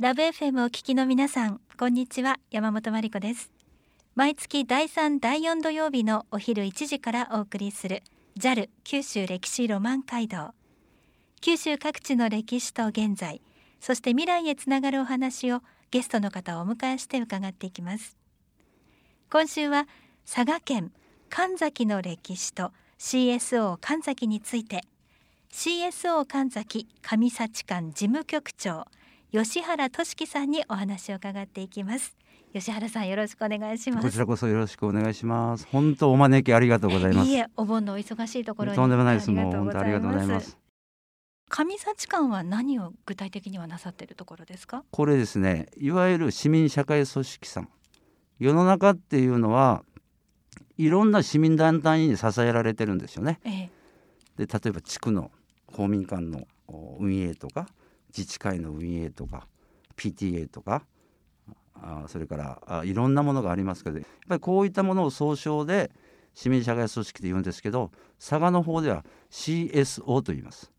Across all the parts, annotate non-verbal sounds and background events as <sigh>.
ラブ FM お聞きの皆さんこんにちは山本真理子です。毎月第3第4土曜日のお昼1時からお送りする JAL 九州歴史ロマン街道。九州各地の歴史と現在そして未来へつながるお話をゲストの方をお迎えして伺っていきます。今週は佐賀県神崎の歴史と CSO 神崎について。CSO 神崎上幸館事務局長吉原俊樹さんにお話を伺っていきます。吉原さんよろしくお願いします。こちらこそよろしくお願いします。本当お招きありがとうございます。いいえお盆のお忙しいところにとんでもないです。もう本当ありがとうございます。上幸館は何を具体的にはなさっているところですか？これですねいわゆる市民社会組織さん。世の中っていうのはいろんな市民団体に支えられてるんですよね、ええ、で例えば地区の公民館の運営とか自治会の運営とか PTA とかあそれからあいろんなものがありますけどやっぱりこういったものを総称で市民社会組織と言うんですけど佐賀の方では CSO と言います。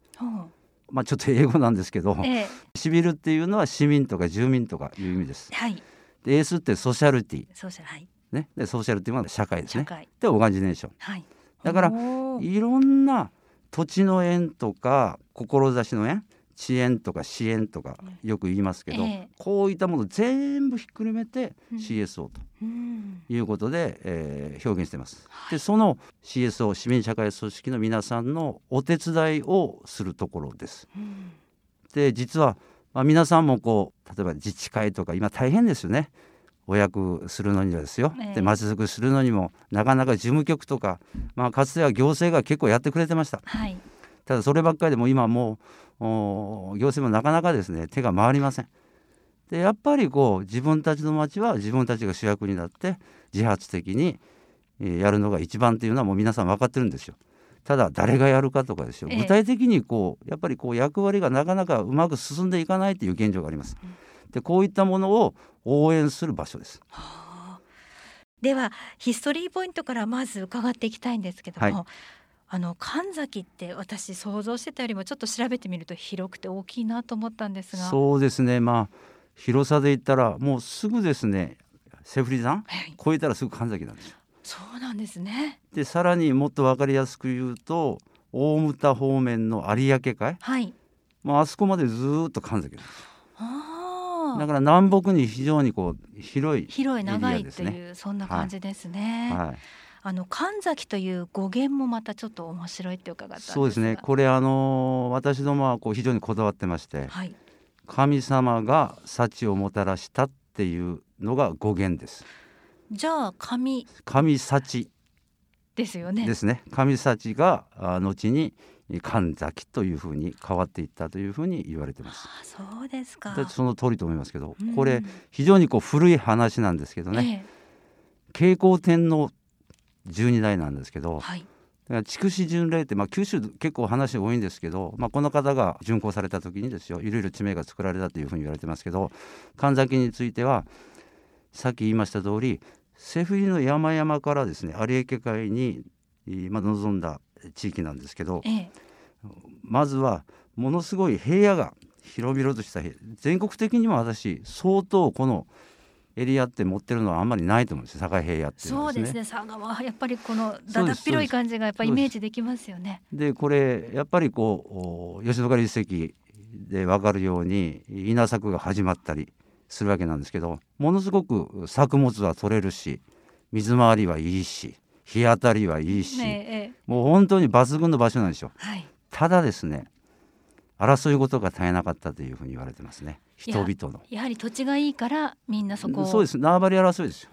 まあ、ちょっと英語なんですけど、ええ、シビルっていうのは市民とか住民とかいう意味です。はい、でエースってソーシャルティ。ソーシャル、はい。ね、でソーシャルっていうのは社会ですね。でオーガニネーション、はい、だからいろんな土地の縁とか志の縁遅延とか支援とかよく言いますけど、えー、こういったもの全部ひっくるめて CSO ということで、えー、表現してます。でその CSO 市民社会組織の皆さんのお手伝いをするところです。で実は、まあ、皆さんもこう例えば自治会とか今大変ですよね。お役するのにはですよ、で町づくりするのにもなかなか事務局とか、まあ、かつては行政が結構やってくれてました。はい。ただそればっかりでも今もう行政もなかなかですね手が回りません。でやっぱりこう自分たちの町は自分たちが主役になって自発的にやるのが一番っていうのはもう皆さん分かってるんですよ。ただ誰がやるかとかですよ具体的にこうやっぱりこう役割がなかなかうまく進んでいかないという現状があります。でこういったものを応援する場所です。はあ、ではヒストリーポイントからまず伺っていきたいんですけども、はい、あの神崎って私想像してたよりもちょっと調べてみると広くて大きいなと思ったんですが。そうですね。まあ広さで言ったらもうすぐですね。セフリ山、はい、越えたらすぐ神崎なんですよ。そうなんですね。でさらにもっと分かりやすく言うと大牟田方面の有明海、はい、まあ、あそこまでずっと神崎なんです。だから南北に非常にこう広い、ね、広い長いっていうそんな感じですね。はい、はいあの神崎という語源もまたちょっと面白いって伺ったそうですね。これあの私どもはこう非常にこだわってまして、はい、神様が幸をもたらしたっていうのが語源です。じゃあ神神幸。ですよね。ですね。神幸が後に神崎というふうに変わっていったというふうに言われてます。あそうですか。その通りと思いますけど、これ非常にこう古い話なんですけどね。ええ、慶光天皇12代なんですけど、はい、筑紫巡礼って、まあ、九州結構話多いんですけど、まあ、この方が巡行された時にですよいろいろ地名が作られたというふうに言われてますけど神崎についてはさっき言いました通りセフリの山々からですね有明海に、まあ、望んだ地域なんですけど、ええ、まずはものすごい平野が広々とした全国的にも私相当このエリアって持ってるのはあんまりないと思うんです境平野っていう、ね、そうですね。佐賀はやっぱりこのだだっ広い感じがやっぱイメージできますよね。でこれやっぱりこう吉野ヶ里遺跡で分かるように稲作が始まったりするわけなんですけどものすごく作物は取れるし水回りはいいし日当たりはいいし、ねええ、もう本当に抜群の場所なんですよ。はい、ただですね争い事が絶えなかったというふうに言われてますね人々の。やはり土地がいいからみんなそこそうです。縄張り争いですよ。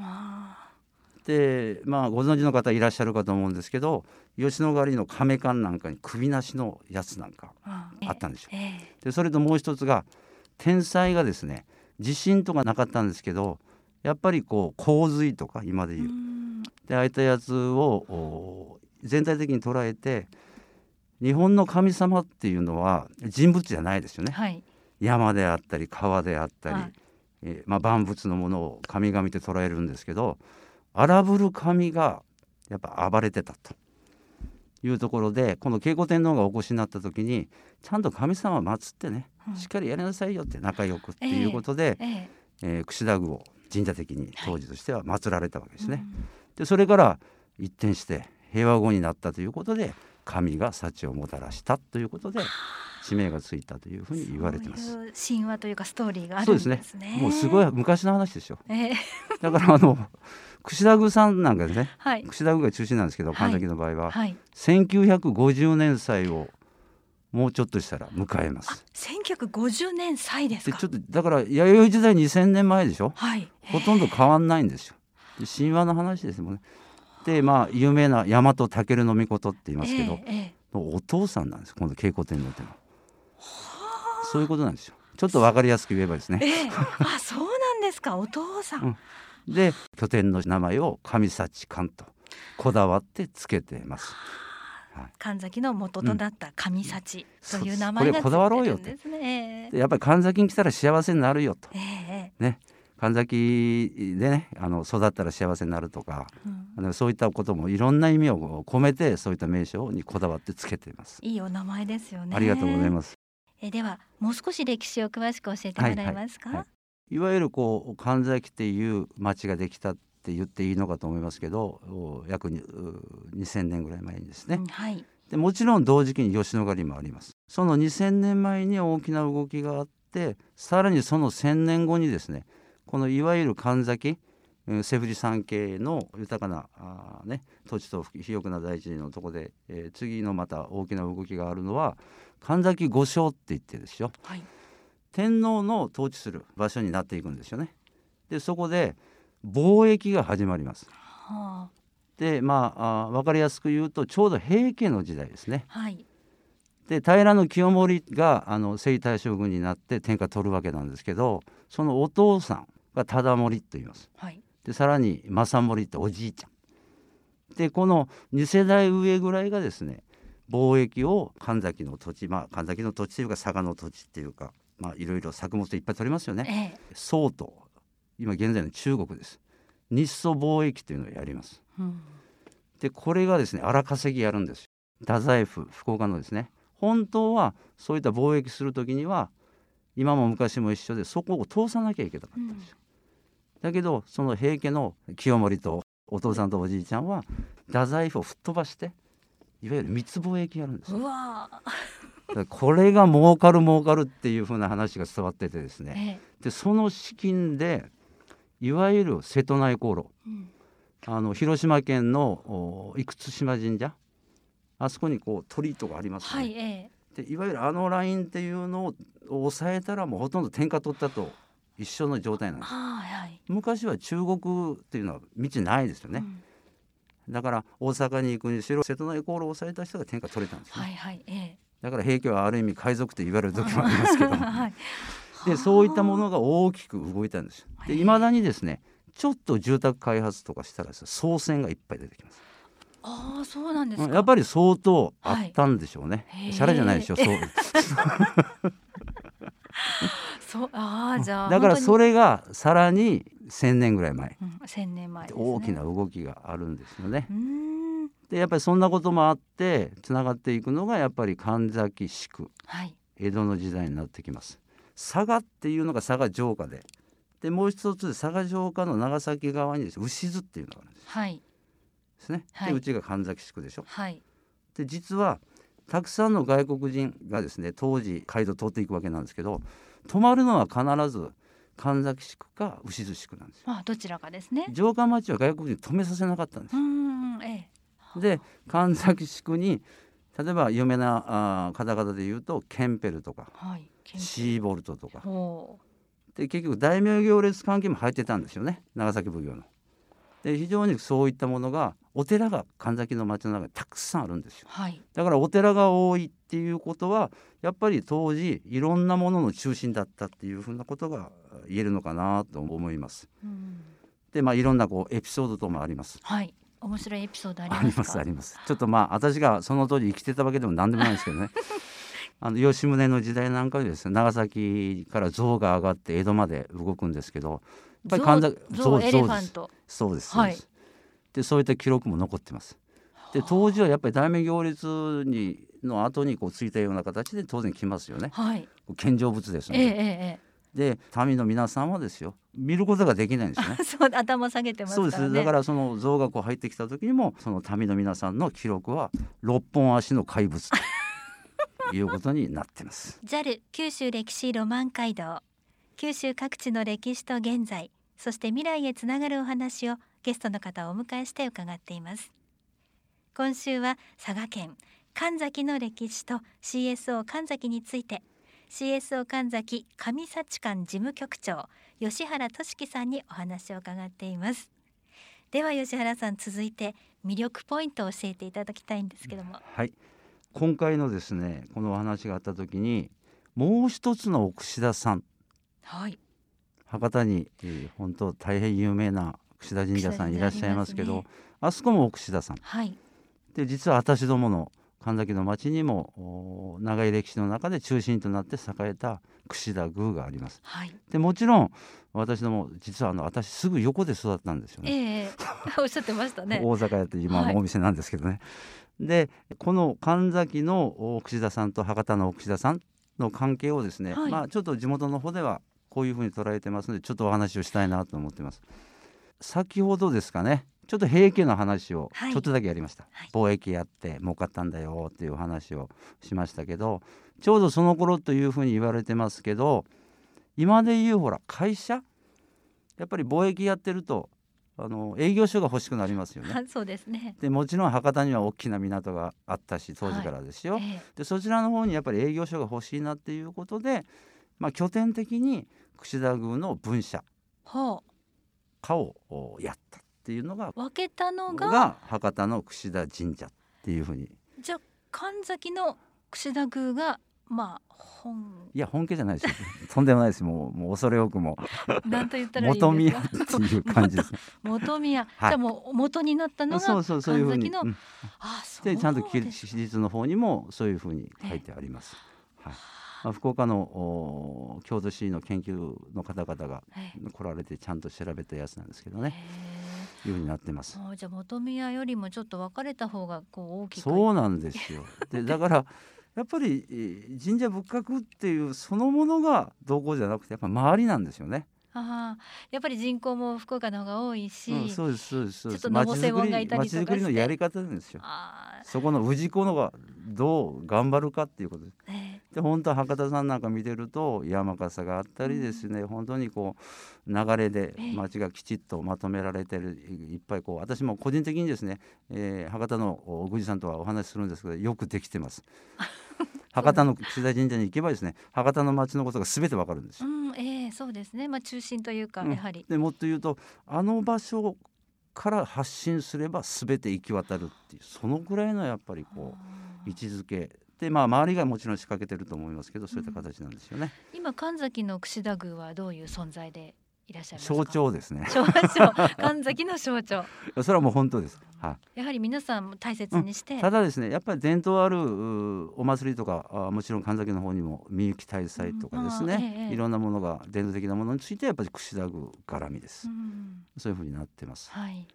でまあご存知の方いらっしゃるかと思うんですけど吉野ヶ里の亀館なんかに首なしのやつなんかあったんですよ、ええ。でそれともう一つが天災がですね地震とかなかったんですけどやっぱりこう洪水とか今で言う。でああいったやつを全体的に捉えて日本の神様っていうのは人物じゃないですよね、はい、山であったり川であったり、はい、えー、まあ、万物のものを神々と捉えるんですけど荒ぶる神がやっぱ暴れてたと。いうところでこの慶子天皇がお越しになった時にちゃんと神様を祀ってねしっかりやりなさいよって仲良くっていうことで、えー、え。えー、櫛田宮を神社的に当時としては祀られたわけですね。はい、でそれから一転して平和後になったということで神が幸をもたらしたということで地名がついたというふうに言われてます。うう神話というかストーリーがあるんですね。すねもうすごい昔の話ですよ。えー、だからあの櫛田宮さんなんかですね、はい、櫛田宮が中心なんですけど神崎の場合は、はい、1950年祭をもうちょっとしたら迎えます。1950年祭ですちょっとだから弥生時代2000年前でしょ？はい、ほとんど変わんないんですよ。神話の話ですもんね。でまあ有名な大和武尊のことって言いますけど、えー、お父さんなんです今度慶光天皇っていうのは。そういうことなんですよ。ちょっとわかりやすく言えばですね。えー、あそうなんですか。お父さん。うん、で拠点の名前を上幸館とこだわってつけてます。神崎の元となった上幸という名前が、ね、これこだわろうよって、え。ー、やっぱり神崎に来たら幸せになるよと、えー、ね神崎でねあの育ったら幸せになるとか、うん、そういったこともいろんな意味を込めてそういった名称にこだわってつけています。いいお名前ですよね。ありがとうございます。えではもう少し歴史を詳しく教えてもらえますか、はい。はい、いわゆるこう神崎っていう町ができたって言っていいのかと思いますけど約2000年ぐらい前にですね、うん、はい。でもちろん同時期に吉野ヶ里もあります。その2000年前に大きな動きがあってさらにその1000年後にですねこのいわゆる神崎セフリ山系の豊かなあ、ね、土地と肥沃な大地のとこで、えー、次のまた大きな動きがあるのは神崎御所って言ってですよ、はい、天皇の統治する場所になっていくんですよね。でそこで貿易が始まります。はあ、でまああ分かりやすく言うとちょうど平家の時代ですね。はい、で平清盛があの征夷大将軍になって天下取るわけなんですけどそのお父さんが忠盛と言います。はい、でさらに正盛っておじいちゃん。でこの2世代上ぐらいがですね貿易を神崎の土地まあ神崎の土地というか佐賀の土地っていうかまあいろいろ作物いっぱい取りますよね。ええ、宋と今現在の中国です。日ソ貿易というのをやります。うん、でこれがですね荒稼ぎやるんですよ。太宰府福岡のですね本当はそういった貿易する時には今も昔も一緒でそこを通さなきゃいけなかったんですよ。だけどその平家の清盛とお父さんとおじいちゃんは太宰府を吹っ飛ばしていわゆる密貿易やるんですこれが儲かる儲かるっていうふうな話が伝わっててですね、ええ、でその資金でいわゆる瀬戸内航路、うん、あの広島県の生島神社あそこにこう鳥居とかありますね、はいええ、でいわゆるあのラインっていうのを抑えたらもうほとんど天下取ったと一緒の状態なんです、はい、昔は中国っていうのは道ないですよね、うん、だから大阪に行くにしろ瀬戸内航路を抑えた人が天下取れたんですね、はいはいええ、だから平家はある意味海賊と言われる時もありますけど、<laughs> はい、でそういったものが大きく動いたんですでいまだにですねちょっと住宅開発とかしたら総線がいっぱい出てきます。ああそうなんですやっぱり相当あったんでしょうね、はい、じゃないでしょそう <laughs> <laughs> そうあじゃあだからそれがさらに1,000年ぐらい前、うん、1年前、ね、大きな動きがあるんですよね。でやっぱりそんなこともあってつながっていくのがやっぱり神崎宿、はい、江戸の時代になってきます。佐賀っていうのが佐賀城下で。でもう一つ佐賀城下の長崎側にです、ね、牛津っていうのがあるんです。はい、ですね。でうちが神崎宿でしょ。はい、で実はたくさんの外国人がですね当時街道通っていくわけなんですけど泊まるのは必ず神崎宿か牛津宿なんですよ。あどちらかですね。城下町は外国人止めさせなかったんですよ。ええ、で神崎宿に例えば有名なあ方々で言うとケンペルとか、はい、シーボルトとかで結局大名行列関係も入ってたんですよね長崎奉行の。で非常にそういったものがお寺が神崎の町の中にたくさんあるんですよ、はい、だからお寺が多いっていうことはやっぱり当時いろんなものの中心だったっていうふうなことが言えるのかなと思います。うん、でまあいろんなこうエピソードともあります。はい。面白いエピソードありますありますちょっとまあ私がその当時生きてたわけでも何でもないんですけどね。<laughs> あの吉宗の時代なんかでですね長崎から象が上がって江戸まで動くんですけどぱり神崎象エレファント。そうですそうです、はいでそういった記録も残ってます。で当時はやっぱり大名行列にの後にこうついたような形で当然来ますよね。はい、献上物ですので。ええで民の皆さんはですよ。見ることができないんですね。<laughs> そう頭下げて、ね、そうです。だからその像がこう入ってきた時にもその民の皆さんの記録は六本足の怪物と <laughs> いうことになってます。<laughs> JAL 九州歴史ロマン街道。九州各地の歴史と現在そして未来へつながるお話をゲストの方をお迎えして伺っています。今週は佐賀県神崎の歴史と CSO 神崎について CSO 神崎上幸館事務局長吉原俊樹さんにお話を伺っています。では吉原さん続いて魅力ポイントを教えていただきたいんですけども。はい。今回のですねこのお話があった時にもう一つの奥志田さん。はい博多に、えー、本当大変有名な櫛田神社さんいらっしゃいますけどあ、ね,、そこも櫛田さん、はい、で実は私どもの神崎の町にも長い歴史の中で中心となって栄えた櫛田宮があります。はい、でもちろん私ども実はあの私すぐ横で育ったんですよね。えー、<laughs> おっしゃってましたね。大阪やって今のお店なんですけどね。はい、でこの神崎の櫛田さんと博多の櫛田さんの関係をですね、はい、まあちょっと地元の方ではこういうふうに捉えてますのでちょっとお話をしたいなと思ってます。先ほどですかねちょっと平家の話をちょっとだけやりました、はい、貿易やって儲かったんだよっていう話をしましたけどちょうどその頃というふうに言われてますけど今でいうほら会社？やっぱり貿易やってるとあの営業所が欲しくなりますよね。<laughs> そうですね。でもちろん博多には大きな港があったし当時からですよ。はい。え。でそちらの方にやっぱり営業所が欲しいなっていうことで、まあ、拠点的に櫛田宮の分社。家をやったっていうのが分けたのが博多の櫛田神社っていうふうに。じゃあ神崎の櫛田宮がまあ本。いや本家じゃないですよ。<laughs> とんでもないです。もうもう恐れ多くも。なんと言ったらいい元宮っていう感じです。<laughs> 元宮、<laughs> はい、じゃあもう元になったのがそうそうそういうふうに、うん、あそうでちゃんと史実の方にもそういうふうに書いてあります、はいまあ、福岡の郷土史の研究の方々が来られてちゃんと調べたやつなんですけどね。いうふうになってます。じゃあ本宮よりもちょっと分かれた方がこう大きく。そうなんですよ。でだからやっぱり神社仏閣っていうそのものがどうこうじゃなくてやっぱ周りなんですよね。あやっぱり人口も福岡の方が多いし、うん、そうですそうですそうです。町づくり町づくりのやり方なんですよ。そこの氏子のがどう頑張るかっていうことです、えー、で本当は博多さんなんか見てると山笠があったりですね、うん、本当にこう流れで町がきちっとまとめられてる、えー、いっぱいこう私も個人的にですね、えー、博多の宮司さんとはお話しするんですけどよくできてます <laughs> 博多の櫛田神社に行けばですね博多の町のことがすべてわかるんですよ。うん、えー、そうですね。まあ中心というか、やはり。でもっと言うとあの場所から発信すればすべて行き渡るっていうそのぐらいのやっぱりこう位置づけでまあ周りがもちろん仕掛けてると思いますけどそういった形なんですよね。うん、今神崎の櫛田宮はどういう存在でいらっしゃいます象徴ですね。象徴、神崎の象徴。<laughs> それはもう本当です。はい。やはり皆さん大切にして、うん、ただですね、やっぱり伝統あるお祭りとかあもちろん神崎の方にもみゆき大祭とかですね、うんええ、いろんなものが伝統的なものについてやっぱり串田具絡みです、うん。そういうふうになってます。はい。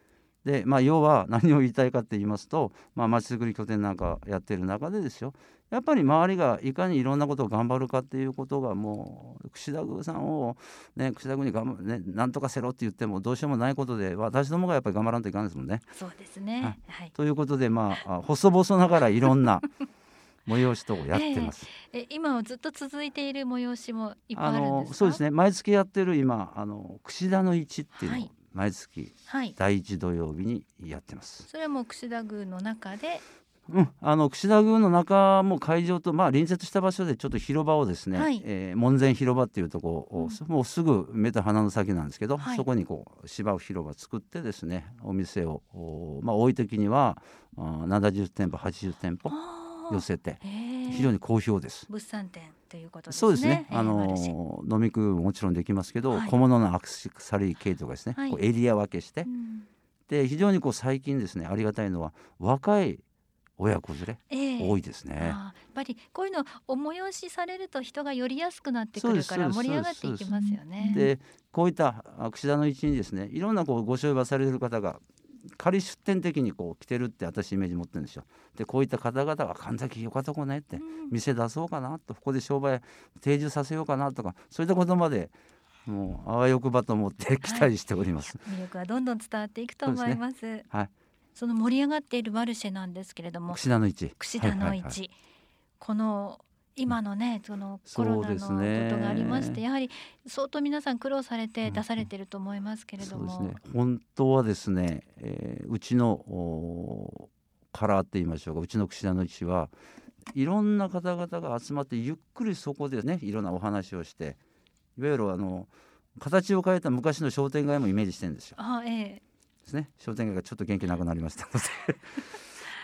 でまあ、要は何を言いたいかって言いますと、まあ、町づくり拠点なんかやってる中でですよ。やっぱり周りがいかにいろんなことを頑張るかっていうことがもう櫛田宮さんを、ね、櫛田宮に頑張、ね、なんとかせろって言ってもどうしようもないことで私どもがやっぱり頑張らんといかんですもんね。そうですね、はい、ということでまあ細々ながらいろんな <laughs> 催しとやってます。えー、え今はずっと続いている催しもいっぱいあるんですそうですね。毎月やってる今あの櫛田の市っていうの。を、はい毎月第一土曜日にやってます。それはもう櫛田宮の中で？うん、あの櫛田宮の中も会場と、まあ、隣接した場所でちょっと広場をですね、はい、えー、門前広場っていうとこを、うん、もうすぐ目と鼻の先なんですけど、はい、そこにこう芝生広場作ってですねお店を、まあ、多い時には70店舗80店舗寄せて非常に好評です。物産展ということ、ね、そうですね。あの飲み食いももちろんできますけど、はい、小物のアクセサリー系とかですね、こうエリア分けして、うん、で非常にこう最近ですねありがたいのは若い親子連れ、えー、多いですね。やっぱりこういうのお催しされると人が寄りやすくなってくるから盛り上がっていきますよね。でこういった櫛田の一にですねいろんなこうご商売されてる方が仮出店的にこう来てるって私イメージ持ってるんですよ。でこういった方々が神崎よかったこねって店出そうかなと。ここで商売定住させようかなとかそういったことまでもうあわよくばと思って期待しております、はい、魅力はどんどん伝わっていくと思います。ね、はい。その盛り上がっているマルシェなんですけれども、串田の市、串田の市、はいはいはい、この今のねそのコロナのことがありまして、ね、やはり相当皆さん苦労されて出されてると思いますけれども、うんね、本当はですね、えー、うちのカラーって言いましょうか。うちの串田の市はいろんな方々が集まってゆっくりそこでねいろんなお話をしていわゆるあの形を変えた昔の商店街もイメージしてるんですよ。あええ、ですね。商店街がちょっと元気なくなりましたので。<laughs>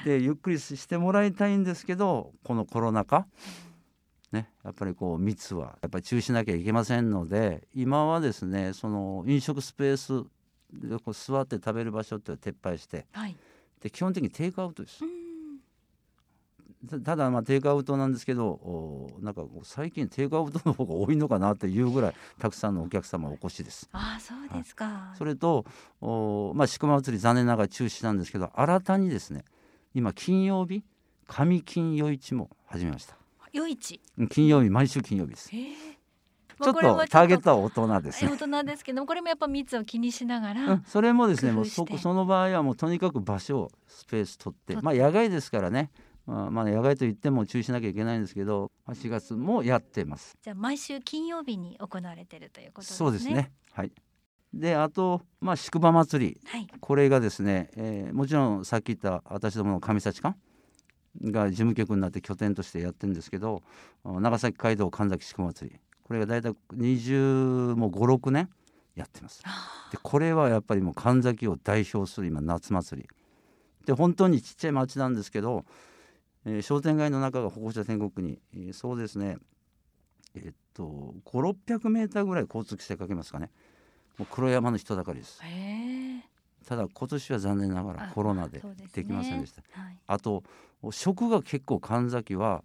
でゆっくりしてもらいたいんですけどこのコロナ禍、ね、やっぱりこう密はやっぱり注意しなきゃいけませんので今はですねその飲食スペースでこう座って食べる場所って撤廃して、はい、で基本的にテイクアウトです。ただまあテイクアウトなんですけどなんか最近テイクアウトの方が多いのかなっていうぐらいたくさんのお客様お越しです。あそうですか、はい、それとお、まあ、宿間祭り残念ながら中止なんですけど新たにですね今金曜日上金夜市も始めました。夜市金曜日毎週金曜日です。ちょっとターゲットは大人ですね。大人ですけどこれもやっぱ密を気にしながら、うん、それもですねもうそその場合はもうとにかく場所をスペース取ってまあ野外ですからね。まあ、まあ、野外といっても注意しなきゃいけないんですけど8月もやってます。じゃあ毎週金曜日に行われてるということですね。そうですね。はい。であと、まあ、宿場祭り、はい、これがですね、えー、もちろんさっき言った私どもの上幸館が事務局になって拠点としてやってるんですけど長崎街道神崎宿祭り。これが大体20も56年やってます。でこれはやっぱりもう神崎を代表する今夏祭り。で本当にちっちゃい町なんですけどえー、商店街の中が歩行者天国に、えー、そうですねえー、っと5600メーターぐらい交通規制かけますかね。もう黒山の人だかりですただ今年は残念ながらコロナでできませんでした、ねはい、あと食が結構神崎は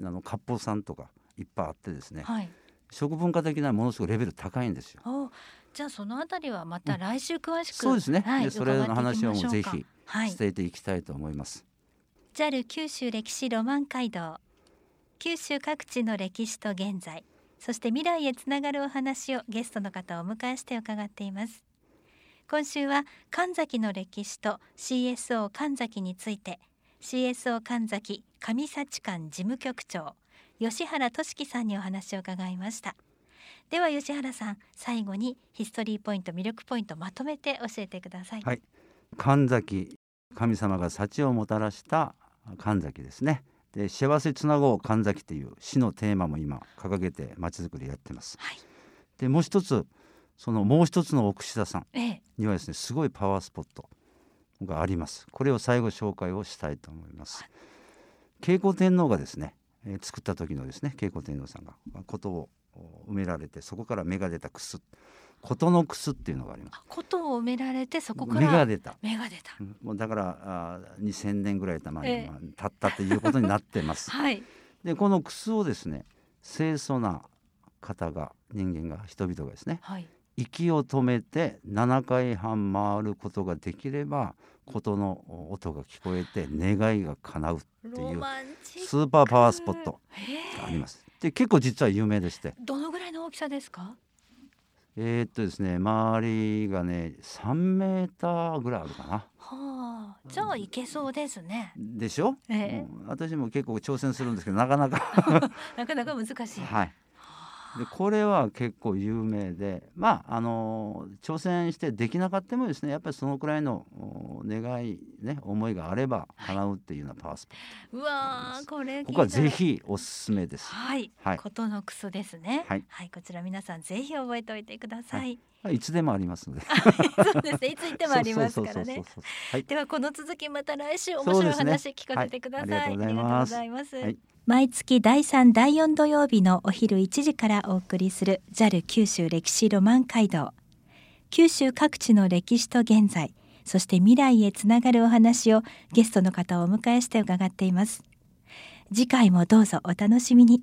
あの割烹さんとかいっぱいあってですね、はい、食文化的なものすごいレベル高いんですよ。じゃあそのあたりはまた来週詳しく、うん、そうですね、はい、でそれの話はもうぜひ伝えていきたいと思います、JAL 九州歴史ロマン街道。九州各地の歴史と現在そして未来へつながるお話をゲストの方をお迎えして伺っています今週は神崎の歴史と CSO 神崎について CSO 神崎上幸館事務局長吉原俊樹さんにお話を伺いました。では吉原さん最後にヒストリーポイント魅力ポイントまとめて教えてください、はい、神崎神様が幸をもたらした神崎ですね。で幸せつなごう神崎っていう市のテーマも今掲げてまちづくりやってます、はい、でもう一つそのもう一つの奥志田さんにはですねすごいパワースポットがありますこれを最後紹介をしたいと思います、はい、慶光天皇がですね、えー、作った時のですね慶光天皇さんがことを埋められてそこから芽が出たくす琴のくすっていうのがあります。琴を埋められてそこから芽が出た。芽が出た。もうだからあ2000年ぐらいたまに、えー、経ったということになってます。<laughs> はい。でこのくすをですね清楚な方が人間が人々がですね、はい、息を止めて7回半回ることができれば琴の音が聞こえて願いが叶うっていうスーパーパワースポットがあります。で結構実は有名でしてどのぐらいの大きさですか？えー、っとですね周りがね3メーターぐらいあるかな。はあ、じゃあいけそうですね。でしょ、えー、うん、私も結構挑戦するんですけどなかなか <laughs> なかなか難しい。はい。でこれは結構有名でまああの挑戦してできなかったもですねやっぱりそのくらいの願いね思いがあれば叶うっていうようなパワースポット、うわこれここはぜひおすすめです。はい、はい、ことのくそですね、はい、はい、こちら皆さんぜひ覚えておいてください、はい、いつでもありますので。<laughs> そうですね。いつ行ってもありますからね。ではこの続きまた来週面白い話聞かせてください、ね、ありがとうございます毎月第3第4土曜日のお昼1時からお送りする JAL 九州歴史ロマン街道。九州各地の歴史と現在そして未来へつながるお話をゲストの方をお迎えして伺っています。次回もどうぞお楽しみに。